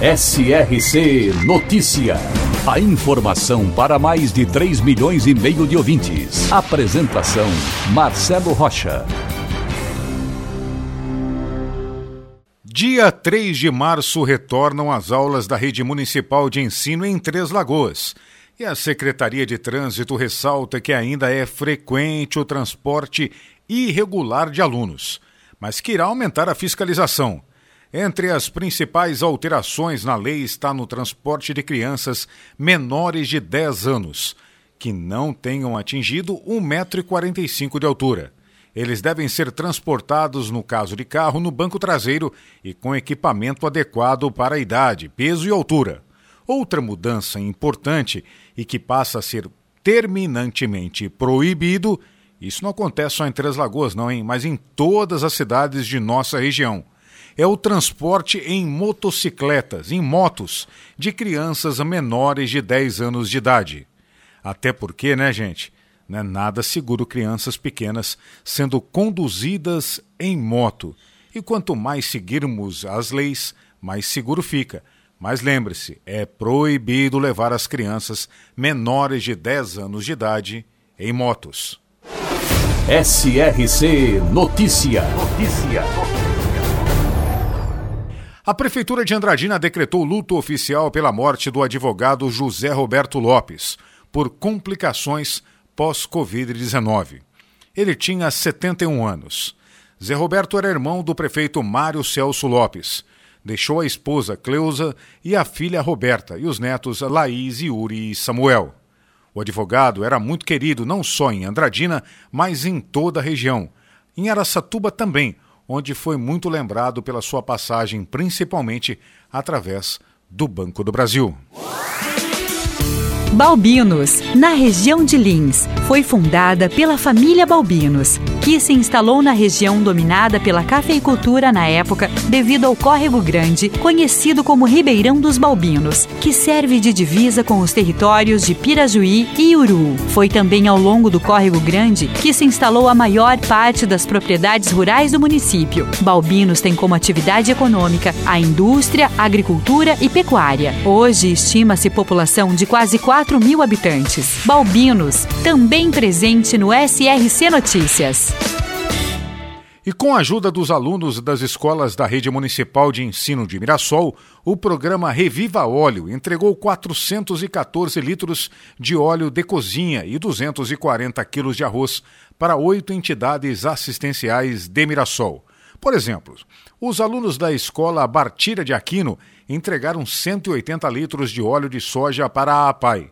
SRC Notícia. A informação para mais de 3 milhões e meio de ouvintes. Apresentação Marcelo Rocha. Dia 3 de março retornam as aulas da Rede Municipal de Ensino em Três Lagoas. E a Secretaria de Trânsito ressalta que ainda é frequente o transporte irregular de alunos, mas que irá aumentar a fiscalização. Entre as principais alterações na lei está no transporte de crianças menores de 10 anos, que não tenham atingido 1,45m de altura. Eles devem ser transportados, no caso de carro, no banco traseiro e com equipamento adequado para a idade, peso e altura. Outra mudança importante e que passa a ser terminantemente proibido isso não acontece só em Três Lagoas, não, hein? Mas em todas as cidades de nossa região. É o transporte em motocicletas, em motos, de crianças menores de 10 anos de idade. Até porque, né, gente? Não é nada seguro crianças pequenas sendo conduzidas em moto. E quanto mais seguirmos as leis, mais seguro fica. Mas lembre-se, é proibido levar as crianças menores de 10 anos de idade em motos. SRC Notícia. Notícia. A Prefeitura de Andradina decretou luto oficial pela morte do advogado José Roberto Lopes, por complicações pós-Covid-19. Ele tinha 71 anos. Zé Roberto era irmão do prefeito Mário Celso Lopes. Deixou a esposa Cleusa e a filha Roberta e os netos Laís, Yuri e Samuel. O advogado era muito querido não só em Andradina, mas em toda a região. Em Araçatuba também, onde foi muito lembrado pela sua passagem, principalmente através do Banco do Brasil. Balbinos, na região de Lins, foi fundada pela família Balbinos, que se instalou na região dominada pela cafeicultura na época devido ao Córrego Grande, conhecido como Ribeirão dos Balbinos, que serve de divisa com os territórios de Pirajuí e Uru. Foi também ao longo do Córrego Grande que se instalou a maior parte das propriedades rurais do município. Balbinos tem como atividade econômica a indústria, agricultura e pecuária. Hoje estima-se população de quase 4 4 mil habitantes. Balbinos, também presente no SRC Notícias. E com a ajuda dos alunos das escolas da Rede Municipal de Ensino de Mirassol, o programa Reviva Óleo entregou 414 litros de óleo de cozinha e 240 quilos de arroz para oito entidades assistenciais de Mirassol. Por exemplo, os alunos da escola Bartira de Aquino entregaram 180 litros de óleo de soja para a APAI.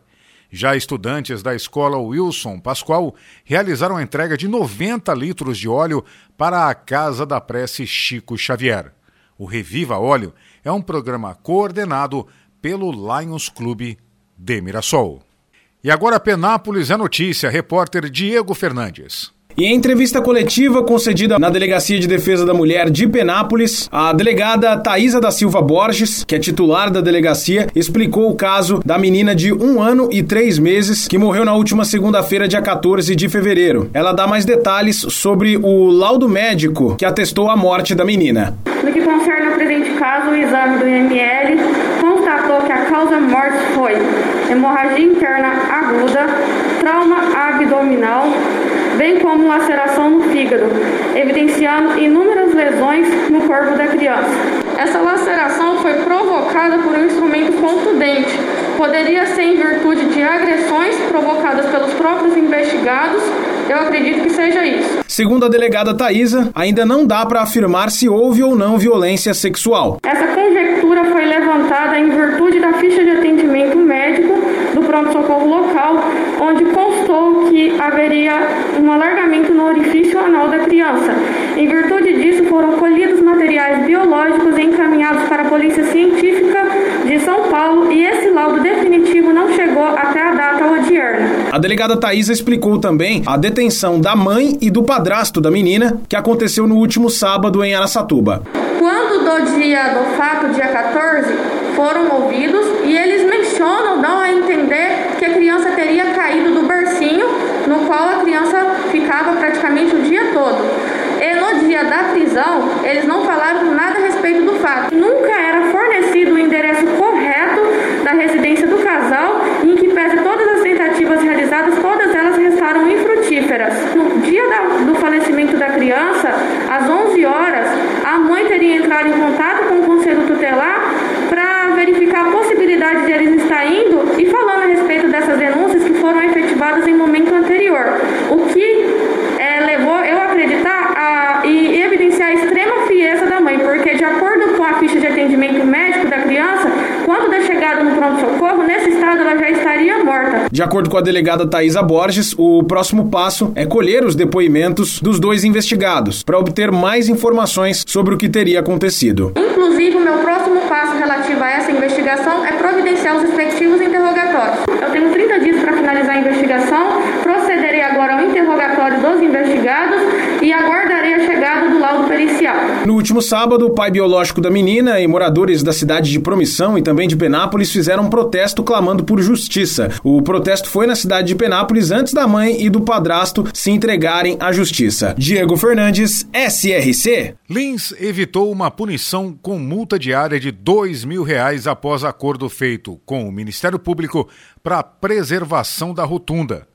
Já estudantes da escola Wilson Pascoal realizaram a entrega de 90 litros de óleo para a Casa da Prece Chico Xavier. O Reviva Óleo é um programa coordenado pelo Lions Clube de Mirassol. E agora Penápolis é notícia, repórter Diego Fernandes. E em entrevista coletiva concedida na Delegacia de Defesa da Mulher de Penápolis, a delegada Thaisa da Silva Borges, que é titular da delegacia, explicou o caso da menina de um ano e três meses que morreu na última segunda-feira, dia 14 de fevereiro. Ela dá mais detalhes sobre o laudo médico que atestou a morte da menina. No que concerne ao presente caso, o exame do IML constatou que a causa morte foi hemorragia interna aguda, trauma abdominal, bem como laceração no fígado, evidenciando inúmeras lesões no corpo da criança. Essa laceração foi provocada por um instrumento contundente. Poderia ser em virtude de agressões provocadas pelos próprios investigados. Eu acredito que seja isso. Segundo a delegada Thaisa, ainda não dá para afirmar se houve ou não violência sexual. Essa conjectura foi levantada em virtude da ficha de atendimento médico do pronto-socorro local, onde que haveria um alargamento no orifício anal da criança. Em virtude disso, foram colhidos materiais biológicos e encaminhados para a Polícia Científica de São Paulo e esse laudo definitivo não chegou até a data odierna. A delegada Thaisa explicou também a detenção da mãe e do padrasto da menina, que aconteceu no último sábado em Aracatuba. Quando do dia do fato, dia 14, foram ouvidos e eles mencionam, dão a entender que a criança teria caído do bercinho no qual a criança ficava praticamente o dia todo. E no dia da prisão, eles não falaram nada a respeito do fato. Nunca era fornecido o endereço correto da residência do casal, em que pese todas as tentativas realizadas, todas elas restaram infrutíferas. No dia da, do falecimento da criança, às 11 horas, a mãe teria entrado em contato com o conselho tutelar para verificar a possibilidade de eles estar indo e falando a respeito dessas denúncias que foram efetivadas em momento anterior. O que é, levou eu a acreditar a, e evidenciar a extrema frieza da mãe, porque de acordo com a ficha de atendimento médico da criança, quando da chegada no pronto-socorro, nesse estado ela já estaria morta. De acordo com a delegada Thaisa Borges, o próximo passo é colher os depoimentos dos dois investigados para obter mais informações sobre o que teria acontecido. Inclusive, o meu próximo passo relativo a essa investigação é providenciar os respectivos interrogatórios. Eu tenho 30 dias para finalizar a investigação, procederei agora ao interrogatório dos investigados e aguardarei a chegada laudo pericial. No último sábado, o pai biológico da menina e moradores da cidade de Promissão e também de Penápolis fizeram um protesto clamando por justiça. O protesto foi na cidade de Penápolis antes da mãe e do padrasto se entregarem à justiça. Diego Fernandes, SRC. Lins evitou uma punição com multa diária de dois mil reais após acordo feito com o Ministério Público para a preservação da rotunda.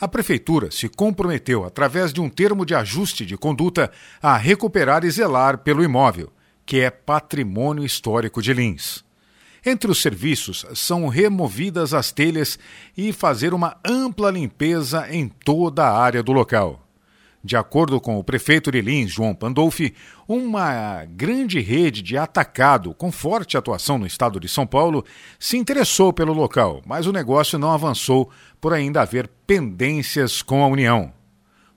A Prefeitura se comprometeu, através de um termo de ajuste de conduta, a recuperar e zelar pelo imóvel, que é patrimônio histórico de Lins. Entre os serviços são removidas as telhas e fazer uma ampla limpeza em toda a área do local. De acordo com o prefeito de Lins, João Pandolfi, uma grande rede de atacado com forte atuação no estado de São Paulo se interessou pelo local, mas o negócio não avançou por ainda haver pendências com a União.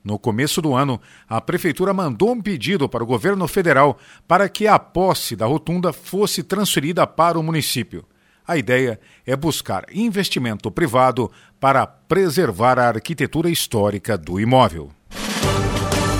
No começo do ano, a Prefeitura mandou um pedido para o governo federal para que a posse da rotunda fosse transferida para o município. A ideia é buscar investimento privado para preservar a arquitetura histórica do imóvel.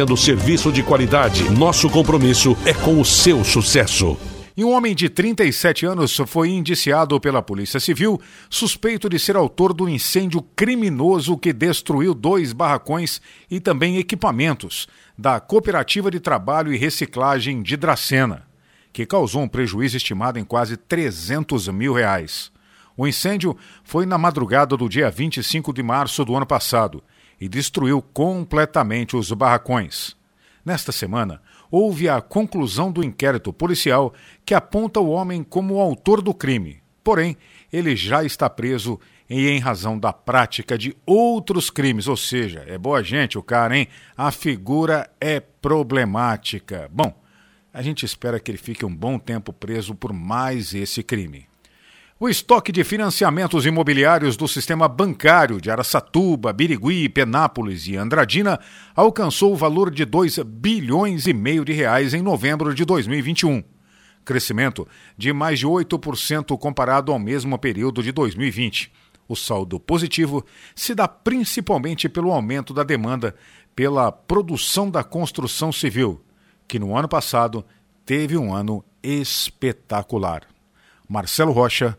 oferecendo serviço de qualidade. Nosso compromisso é com o seu sucesso. E um homem de 37 anos foi indiciado pela Polícia Civil, suspeito de ser autor do incêndio criminoso que destruiu dois barracões e também equipamentos da Cooperativa de Trabalho e Reciclagem de Dracena, que causou um prejuízo estimado em quase 300 mil reais. O incêndio foi na madrugada do dia 25 de março do ano passado e destruiu completamente os barracões. Nesta semana, houve a conclusão do inquérito policial que aponta o homem como o autor do crime. Porém, ele já está preso e em razão da prática de outros crimes, ou seja, é boa gente o cara, hein? A figura é problemática. Bom, a gente espera que ele fique um bom tempo preso por mais esse crime. O estoque de financiamentos imobiliários do sistema bancário de Araçatuba, Birigui, Penápolis e Andradina alcançou o valor de 2 bilhões e meio de reais em novembro de 2021. Crescimento de mais de 8% comparado ao mesmo período de 2020. O saldo positivo se dá principalmente pelo aumento da demanda pela produção da construção civil, que no ano passado teve um ano espetacular. Marcelo Rocha,